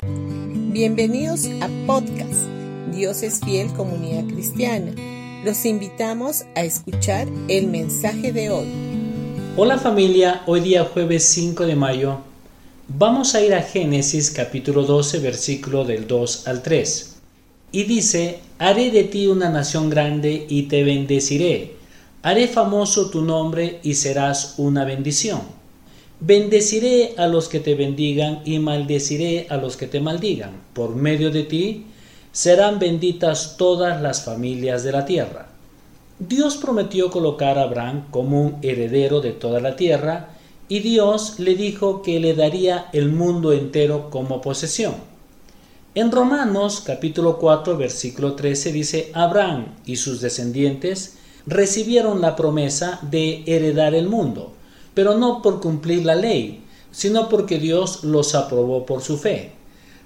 Bienvenidos a podcast Dios es fiel comunidad cristiana. Los invitamos a escuchar el mensaje de hoy. Hola familia, hoy día jueves 5 de mayo vamos a ir a Génesis capítulo 12 versículo del 2 al 3. Y dice, haré de ti una nación grande y te bendeciré. Haré famoso tu nombre y serás una bendición. Bendeciré a los que te bendigan y maldeciré a los que te maldigan. Por medio de ti serán benditas todas las familias de la tierra. Dios prometió colocar a Abraham como un heredero de toda la tierra y Dios le dijo que le daría el mundo entero como posesión. En Romanos capítulo 4 versículo 13 dice, Abraham y sus descendientes recibieron la promesa de heredar el mundo, pero no por cumplir la ley, sino porque Dios los aprobó por su fe.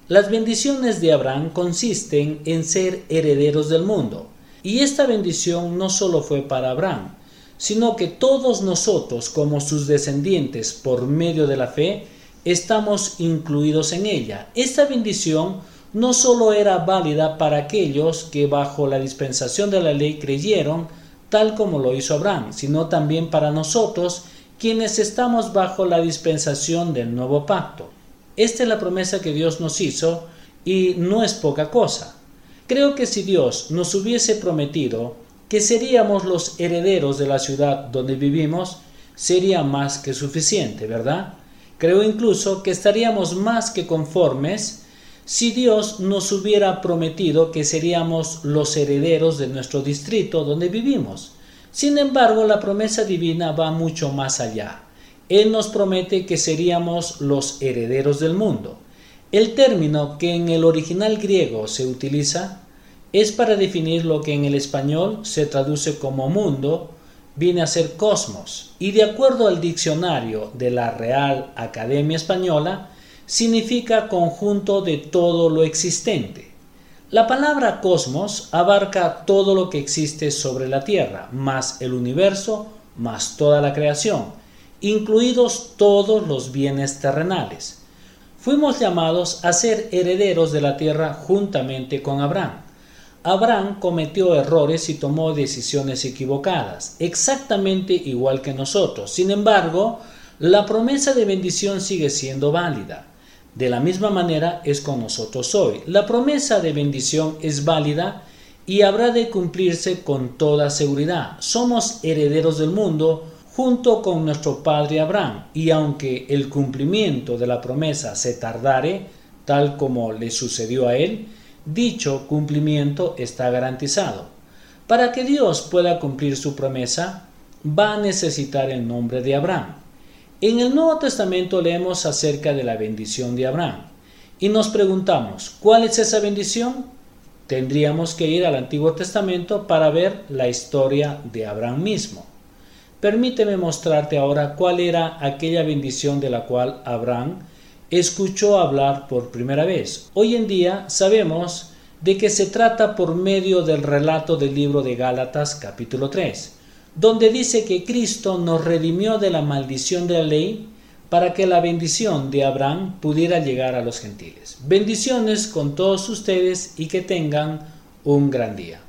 Las bendiciones de Abraham consisten en ser herederos del mundo, y esta bendición no solo fue para Abraham, sino que todos nosotros como sus descendientes por medio de la fe estamos incluidos en ella. Esta bendición no solo era válida para aquellos que bajo la dispensación de la ley creyeron, tal como lo hizo Abraham, sino también para nosotros quienes estamos bajo la dispensación del nuevo pacto. Esta es la promesa que Dios nos hizo y no es poca cosa. Creo que si Dios nos hubiese prometido que seríamos los herederos de la ciudad donde vivimos, sería más que suficiente, ¿verdad? Creo incluso que estaríamos más que conformes si Dios nos hubiera prometido que seríamos los herederos de nuestro distrito donde vivimos. Sin embargo, la promesa divina va mucho más allá. Él nos promete que seríamos los herederos del mundo. El término que en el original griego se utiliza es para definir lo que en el español se traduce como mundo, viene a ser cosmos, y de acuerdo al diccionario de la Real Academia Española, significa conjunto de todo lo existente. La palabra cosmos abarca todo lo que existe sobre la Tierra, más el universo, más toda la creación, incluidos todos los bienes terrenales. Fuimos llamados a ser herederos de la tierra juntamente con Abraham. Abraham cometió errores y tomó decisiones equivocadas, exactamente igual que nosotros. Sin embargo, la promesa de bendición sigue siendo válida. De la misma manera es con nosotros hoy. La promesa de bendición es válida y habrá de cumplirse con toda seguridad. Somos herederos del mundo junto con nuestro padre Abraham, y aunque el cumplimiento de la promesa se tardare, tal como le sucedió a él, dicho cumplimiento está garantizado. Para que Dios pueda cumplir su promesa, va a necesitar el nombre de Abraham. En el Nuevo Testamento leemos acerca de la bendición de Abraham y nos preguntamos, ¿cuál es esa bendición? Tendríamos que ir al Antiguo Testamento para ver la historia de Abraham mismo. Permíteme mostrarte ahora cuál era aquella bendición de la cual Abraham escuchó hablar por primera vez. Hoy en día sabemos de que se trata por medio del relato del libro de Gálatas capítulo 3, donde dice que Cristo nos redimió de la maldición de la ley para que la bendición de Abraham pudiera llegar a los gentiles. Bendiciones con todos ustedes y que tengan un gran día.